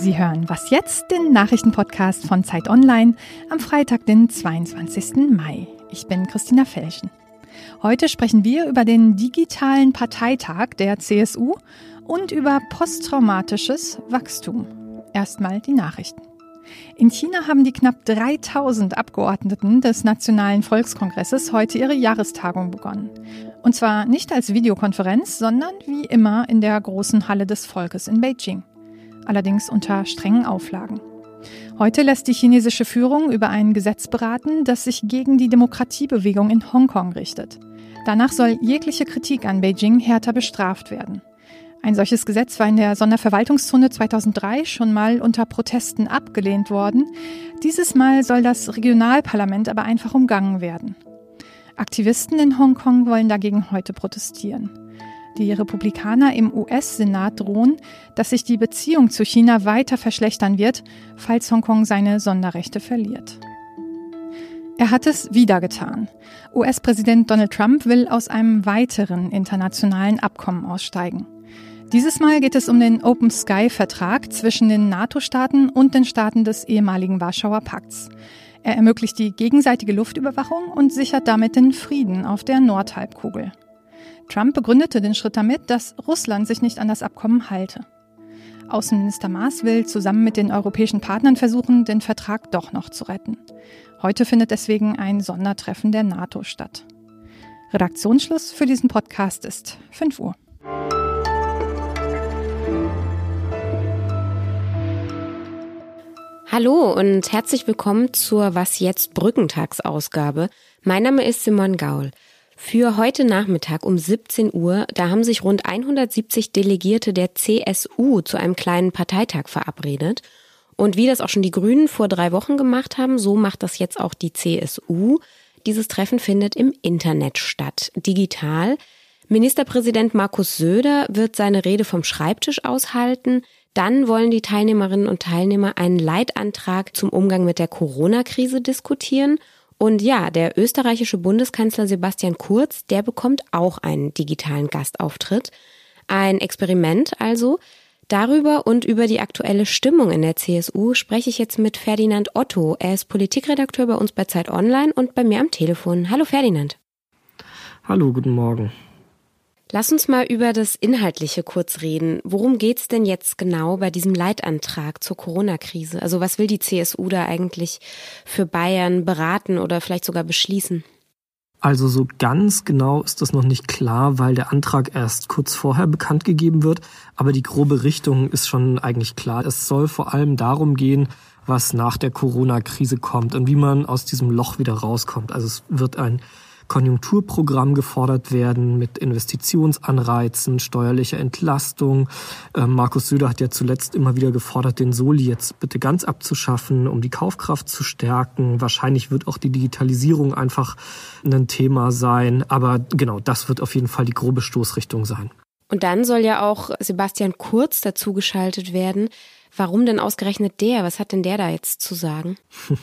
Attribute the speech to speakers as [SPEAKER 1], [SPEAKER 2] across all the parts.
[SPEAKER 1] Sie hören Was jetzt, den Nachrichtenpodcast von Zeit Online am Freitag, den 22. Mai. Ich bin Christina Felschen. Heute sprechen wir über den digitalen Parteitag der CSU und über posttraumatisches Wachstum. Erstmal die Nachrichten. In China haben die knapp 3000 Abgeordneten des Nationalen Volkskongresses heute ihre Jahrestagung begonnen. Und zwar nicht als Videokonferenz, sondern wie immer in der großen Halle des Volkes in Beijing. Allerdings unter strengen Auflagen. Heute lässt die chinesische Führung über ein Gesetz beraten, das sich gegen die Demokratiebewegung in Hongkong richtet. Danach soll jegliche Kritik an Beijing härter bestraft werden. Ein solches Gesetz war in der Sonderverwaltungszone 2003 schon mal unter Protesten abgelehnt worden. Dieses Mal soll das Regionalparlament aber einfach umgangen werden. Aktivisten in Hongkong wollen dagegen heute protestieren. Die Republikaner im US-Senat drohen, dass sich die Beziehung zu China weiter verschlechtern wird, falls Hongkong seine Sonderrechte verliert. Er hat es wieder getan. US-Präsident Donald Trump will aus einem weiteren internationalen Abkommen aussteigen. Dieses Mal geht es um den Open Sky-Vertrag zwischen den NATO-Staaten und den Staaten des ehemaligen Warschauer Pakts. Er ermöglicht die gegenseitige Luftüberwachung und sichert damit den Frieden auf der Nordhalbkugel. Trump begründete den Schritt damit, dass Russland sich nicht an das Abkommen halte. Außenminister Maas will zusammen mit den europäischen Partnern versuchen, den Vertrag doch noch zu retten. Heute findet deswegen ein Sondertreffen der NATO statt. Redaktionsschluss für diesen Podcast ist 5 Uhr.
[SPEAKER 2] Hallo und herzlich willkommen zur Was jetzt Brückentagsausgabe. Mein Name ist Simon Gaul. Für heute Nachmittag um 17 Uhr, da haben sich rund 170 Delegierte der CSU zu einem kleinen Parteitag verabredet. Und wie das auch schon die Grünen vor drei Wochen gemacht haben, so macht das jetzt auch die CSU. Dieses Treffen findet im Internet statt, digital. Ministerpräsident Markus Söder wird seine Rede vom Schreibtisch aushalten. Dann wollen die Teilnehmerinnen und Teilnehmer einen Leitantrag zum Umgang mit der Corona-Krise diskutieren. Und ja, der österreichische Bundeskanzler Sebastian Kurz, der bekommt auch einen digitalen Gastauftritt. Ein Experiment also. Darüber und über die aktuelle Stimmung in der CSU spreche ich jetzt mit Ferdinand Otto. Er ist Politikredakteur bei uns bei Zeit Online und bei mir am Telefon. Hallo Ferdinand.
[SPEAKER 3] Hallo, guten Morgen.
[SPEAKER 2] Lass uns mal über das Inhaltliche kurz reden. Worum geht's denn jetzt genau bei diesem Leitantrag zur Corona-Krise? Also was will die CSU da eigentlich für Bayern beraten oder vielleicht sogar beschließen?
[SPEAKER 3] Also so ganz genau ist das noch nicht klar, weil der Antrag erst kurz vorher bekannt gegeben wird. Aber die grobe Richtung ist schon eigentlich klar. Es soll vor allem darum gehen, was nach der Corona-Krise kommt und wie man aus diesem Loch wieder rauskommt. Also es wird ein Konjunkturprogramm gefordert werden mit Investitionsanreizen, steuerlicher Entlastung. Ähm, Markus Söder hat ja zuletzt immer wieder gefordert, den Soli jetzt bitte ganz abzuschaffen, um die Kaufkraft zu stärken. Wahrscheinlich wird auch die Digitalisierung einfach ein Thema sein. Aber genau, das wird auf jeden Fall die grobe Stoßrichtung sein.
[SPEAKER 2] Und dann soll ja auch Sebastian Kurz dazugeschaltet werden. Warum denn ausgerechnet der? Was hat denn der da jetzt zu sagen?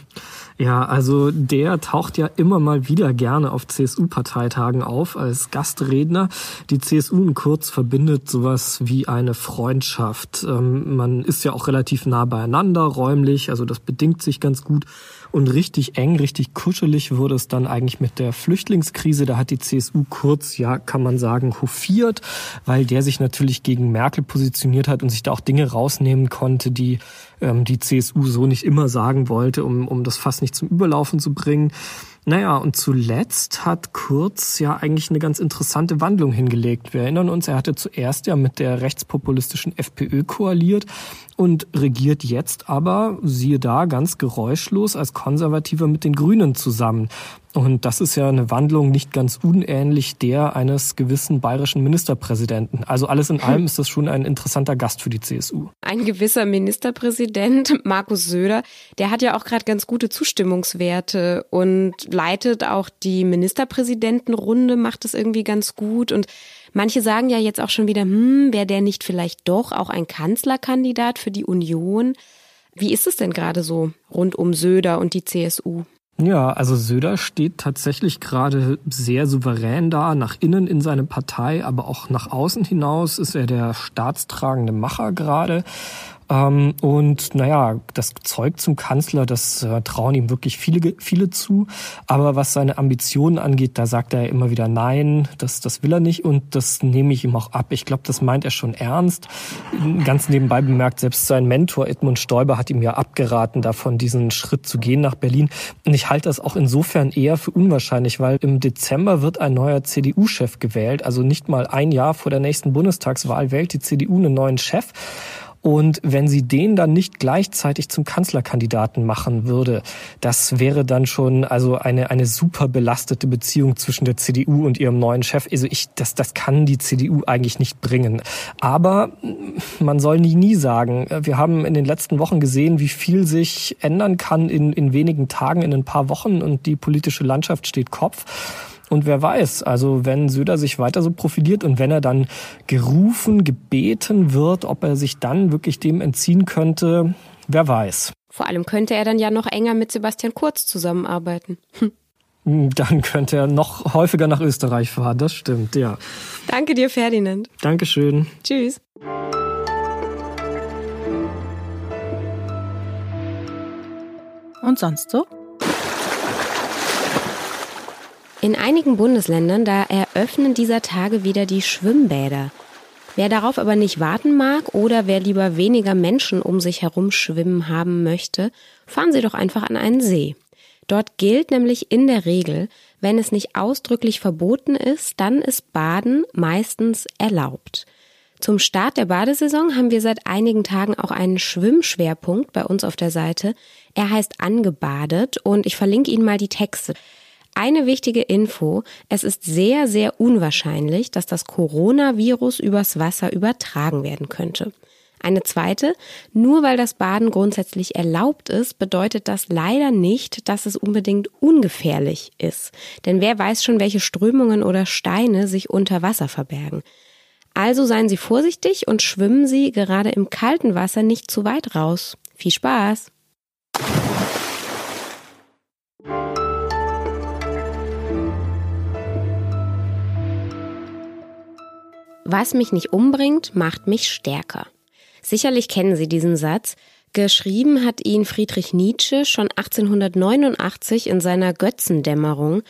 [SPEAKER 3] Ja, also der taucht ja immer mal wieder gerne auf CSU-Parteitagen auf als Gastredner. Die CSU in Kurz verbindet sowas wie eine Freundschaft. Ähm, man ist ja auch relativ nah beieinander räumlich, also das bedingt sich ganz gut. Und richtig eng, richtig kuschelig wurde es dann eigentlich mit der Flüchtlingskrise. Da hat die CSU kurz, ja, kann man sagen, hofiert, weil der sich natürlich gegen Merkel positioniert hat und sich da auch Dinge rausnehmen konnte, die ähm, die CSU so nicht immer sagen wollte, um, um das Fass nicht zum Überlaufen zu bringen. Naja, und zuletzt hat Kurz ja eigentlich eine ganz interessante Wandlung hingelegt. Wir erinnern uns, er hatte zuerst ja mit der rechtspopulistischen FPÖ koaliert und regiert jetzt aber, siehe da, ganz geräuschlos als Konservativer mit den Grünen zusammen. Und das ist ja eine Wandlung nicht ganz unähnlich der eines gewissen bayerischen Ministerpräsidenten. Also alles in allem ist das schon ein interessanter Gast für die CSU.
[SPEAKER 2] Ein gewisser Ministerpräsident, Markus Söder, der hat ja auch gerade ganz gute Zustimmungswerte und leitet auch die Ministerpräsidentenrunde, macht es irgendwie ganz gut und Manche sagen ja jetzt auch schon wieder, hm, wäre der nicht vielleicht doch auch ein Kanzlerkandidat für die Union? Wie ist es denn gerade so rund um Söder und die CSU?
[SPEAKER 3] Ja, also Söder steht tatsächlich gerade sehr souverän da, nach innen in seine Partei, aber auch nach außen hinaus ist er der staatstragende Macher gerade. Ähm, und naja, das Zeug zum Kanzler, das äh, trauen ihm wirklich viele, viele zu. Aber was seine Ambitionen angeht, da sagt er immer wieder Nein, das, das will er nicht und das nehme ich ihm auch ab. Ich glaube, das meint er schon ernst. Ganz nebenbei bemerkt, selbst sein Mentor Edmund Stoiber hat ihm ja abgeraten, davon diesen Schritt zu gehen nach Berlin. Und ich halte das auch insofern eher für unwahrscheinlich, weil im Dezember wird ein neuer CDU-Chef gewählt. Also nicht mal ein Jahr vor der nächsten Bundestagswahl wählt die CDU einen neuen Chef. Und wenn sie den dann nicht gleichzeitig zum Kanzlerkandidaten machen würde, das wäre dann schon also eine, eine super belastete Beziehung zwischen der CDU und ihrem neuen Chef. Also ich, das, das kann die CDU eigentlich nicht bringen. Aber man soll nie, nie sagen. Wir haben in den letzten Wochen gesehen, wie viel sich ändern kann in, in wenigen Tagen, in ein paar Wochen und die politische Landschaft steht Kopf. Und wer weiß, also wenn Söder sich weiter so profiliert und wenn er dann gerufen, gebeten wird, ob er sich dann wirklich dem entziehen könnte, wer weiß.
[SPEAKER 2] Vor allem könnte er dann ja noch enger mit Sebastian Kurz zusammenarbeiten. Hm.
[SPEAKER 3] Dann könnte er noch häufiger nach Österreich fahren, das stimmt, ja.
[SPEAKER 2] Danke dir, Ferdinand.
[SPEAKER 3] Dankeschön.
[SPEAKER 2] Tschüss.
[SPEAKER 1] Und sonst so?
[SPEAKER 2] In einigen Bundesländern, da eröffnen dieser Tage wieder die Schwimmbäder. Wer darauf aber nicht warten mag oder wer lieber weniger Menschen um sich herum schwimmen haben möchte, fahren Sie doch einfach an einen See. Dort gilt nämlich in der Regel, wenn es nicht ausdrücklich verboten ist, dann ist Baden meistens erlaubt. Zum Start der Badesaison haben wir seit einigen Tagen auch einen Schwimmschwerpunkt bei uns auf der Seite. Er heißt Angebadet und ich verlinke Ihnen mal die Texte. Eine wichtige Info. Es ist sehr, sehr unwahrscheinlich, dass das Coronavirus übers Wasser übertragen werden könnte. Eine zweite, nur weil das Baden grundsätzlich erlaubt ist, bedeutet das leider nicht, dass es unbedingt ungefährlich ist. Denn wer weiß schon, welche Strömungen oder Steine sich unter Wasser verbergen. Also seien Sie vorsichtig und schwimmen Sie gerade im kalten Wasser nicht zu weit raus. Viel Spaß! Was mich nicht umbringt, macht mich stärker. Sicherlich kennen Sie diesen Satz. Geschrieben hat ihn Friedrich Nietzsche schon 1889 in seiner Götzendämmerung.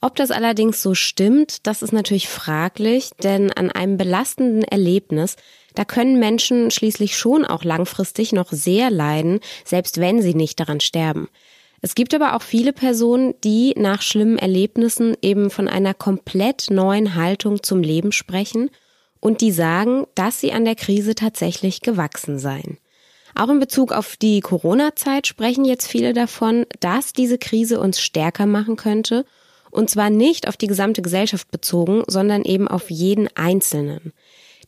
[SPEAKER 2] Ob das allerdings so stimmt, das ist natürlich fraglich, denn an einem belastenden Erlebnis, da können Menschen schließlich schon auch langfristig noch sehr leiden, selbst wenn sie nicht daran sterben. Es gibt aber auch viele Personen, die nach schlimmen Erlebnissen eben von einer komplett neuen Haltung zum Leben sprechen und die sagen, dass sie an der Krise tatsächlich gewachsen seien. Auch in Bezug auf die Corona-Zeit sprechen jetzt viele davon, dass diese Krise uns stärker machen könnte, und zwar nicht auf die gesamte Gesellschaft bezogen, sondern eben auf jeden Einzelnen.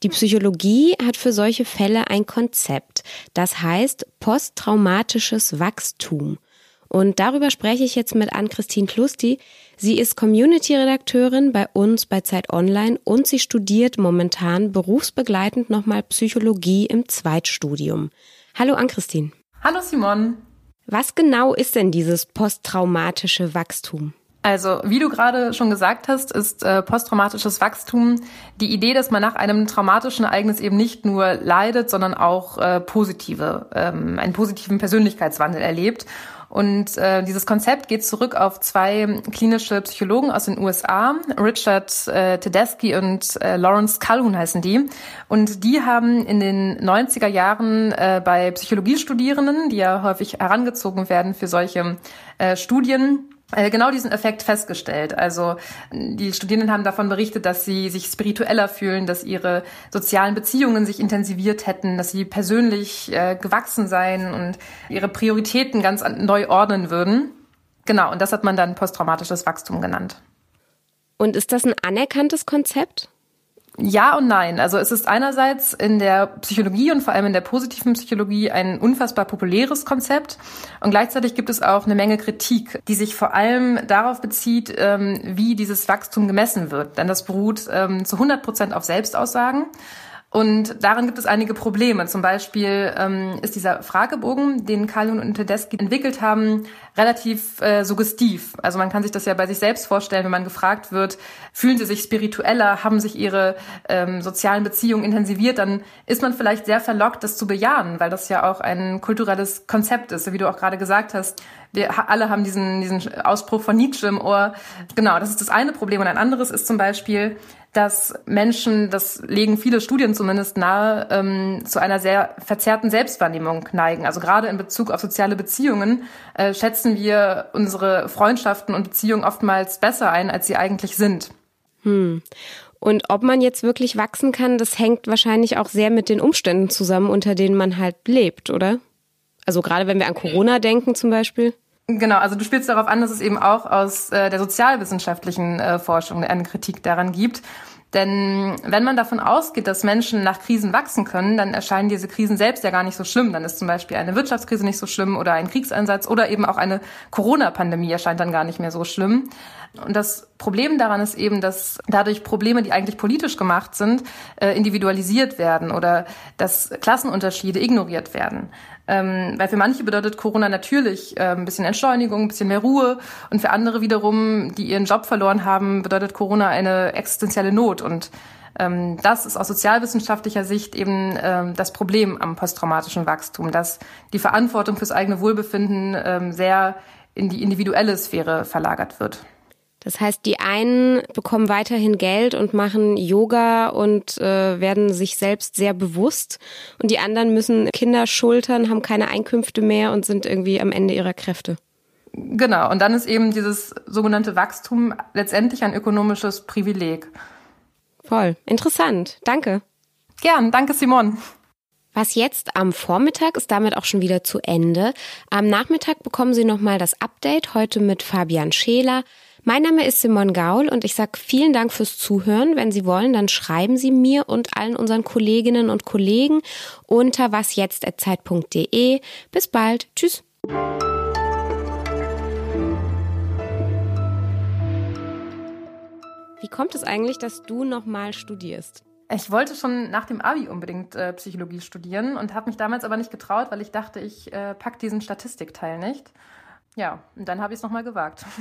[SPEAKER 2] Die Psychologie hat für solche Fälle ein Konzept, das heißt posttraumatisches Wachstum. Und darüber spreche ich jetzt mit Ann-Christine Klusti. Sie ist Community-Redakteurin bei uns bei Zeit Online und sie studiert momentan berufsbegleitend nochmal Psychologie im Zweitstudium. Hallo Ann-Christine.
[SPEAKER 4] Hallo Simon.
[SPEAKER 2] Was genau ist denn dieses posttraumatische Wachstum?
[SPEAKER 4] Also, wie du gerade schon gesagt hast, ist äh, posttraumatisches Wachstum die Idee, dass man nach einem traumatischen Ereignis eben nicht nur leidet, sondern auch äh, positive, ähm, einen positiven Persönlichkeitswandel erlebt. Und äh, dieses Konzept geht zurück auf zwei klinische Psychologen aus den USA, Richard äh, Tedeschi und äh, Lawrence Calhoun heißen die. Und die haben in den 90er Jahren äh, bei Psychologiestudierenden, die ja häufig herangezogen werden für solche äh, Studien, genau diesen Effekt festgestellt. Also die Studierenden haben davon berichtet, dass sie sich spiritueller fühlen, dass ihre sozialen Beziehungen sich intensiviert hätten, dass sie persönlich äh, gewachsen seien und ihre Prioritäten ganz neu ordnen würden. Genau, und das hat man dann posttraumatisches Wachstum genannt.
[SPEAKER 2] Und ist das ein anerkanntes Konzept?
[SPEAKER 4] Ja und nein. Also es ist einerseits in der Psychologie und vor allem in der positiven Psychologie ein unfassbar populäres Konzept und gleichzeitig gibt es auch eine Menge Kritik, die sich vor allem darauf bezieht, ähm, wie dieses Wachstum gemessen wird. Denn das beruht ähm, zu 100 Prozent auf Selbstaussagen. Und darin gibt es einige Probleme. Zum Beispiel ähm, ist dieser Fragebogen, den Kalun und Tedeschi entwickelt haben, relativ äh, suggestiv. Also man kann sich das ja bei sich selbst vorstellen, wenn man gefragt wird, fühlen Sie sich spiritueller, haben sich Ihre ähm, sozialen Beziehungen intensiviert, dann ist man vielleicht sehr verlockt, das zu bejahen, weil das ja auch ein kulturelles Konzept ist, wie du auch gerade gesagt hast. Wir alle haben diesen, diesen Ausspruch von Nietzsche im Ohr. Genau, das ist das eine Problem. Und ein anderes ist zum Beispiel, dass Menschen, das legen viele Studien zumindest nahe, ähm, zu einer sehr verzerrten Selbstwahrnehmung neigen. Also gerade in Bezug auf soziale Beziehungen äh, schätzen wir unsere Freundschaften und Beziehungen oftmals besser ein, als sie eigentlich sind.
[SPEAKER 2] Hm. Und ob man jetzt wirklich wachsen kann, das hängt wahrscheinlich auch sehr mit den Umständen zusammen, unter denen man halt lebt, oder? Also gerade wenn wir an Corona denken zum Beispiel.
[SPEAKER 4] Genau, also du spielst darauf an, dass es eben auch aus äh, der sozialwissenschaftlichen äh, Forschung eine Kritik daran gibt. Denn wenn man davon ausgeht, dass Menschen nach Krisen wachsen können, dann erscheinen diese Krisen selbst ja gar nicht so schlimm. Dann ist zum Beispiel eine Wirtschaftskrise nicht so schlimm oder ein Kriegseinsatz oder eben auch eine Corona-Pandemie erscheint dann gar nicht mehr so schlimm. Und das Problem daran ist eben, dass dadurch Probleme, die eigentlich politisch gemacht sind, äh, individualisiert werden oder dass Klassenunterschiede ignoriert werden. Ähm, weil für manche bedeutet Corona natürlich äh, ein bisschen Entschleunigung, ein bisschen mehr Ruhe und für andere wiederum, die ihren Job verloren haben, bedeutet Corona eine existenzielle Not und ähm, das ist aus sozialwissenschaftlicher Sicht eben ähm, das Problem am posttraumatischen Wachstum, dass die Verantwortung fürs eigene Wohlbefinden ähm, sehr in die individuelle Sphäre verlagert wird.
[SPEAKER 2] Das heißt, die einen bekommen weiterhin Geld und machen Yoga und äh, werden sich selbst sehr bewusst und die anderen müssen Kinder schultern, haben keine Einkünfte mehr und sind irgendwie am Ende ihrer Kräfte.
[SPEAKER 4] Genau, und dann ist eben dieses sogenannte Wachstum letztendlich ein ökonomisches Privileg.
[SPEAKER 2] Voll. Interessant. Danke.
[SPEAKER 4] Gern. Danke, Simon.
[SPEAKER 2] Was jetzt am Vormittag ist damit auch schon wieder zu Ende. Am Nachmittag bekommen Sie nochmal das Update, heute mit Fabian Scheler. Mein Name ist Simon Gaul und ich sage vielen Dank fürs Zuhören. Wenn Sie wollen, dann schreiben Sie mir und allen unseren Kolleginnen und Kollegen unter wasjetzt.zeit.de. Bis bald. Tschüss. Wie kommt es eigentlich, dass du nochmal studierst?
[SPEAKER 4] Ich wollte schon nach dem Abi unbedingt äh, Psychologie studieren und habe mich damals aber nicht getraut, weil ich dachte, ich äh, pack diesen Statistikteil nicht. Ja, und dann habe ich es nochmal gewagt.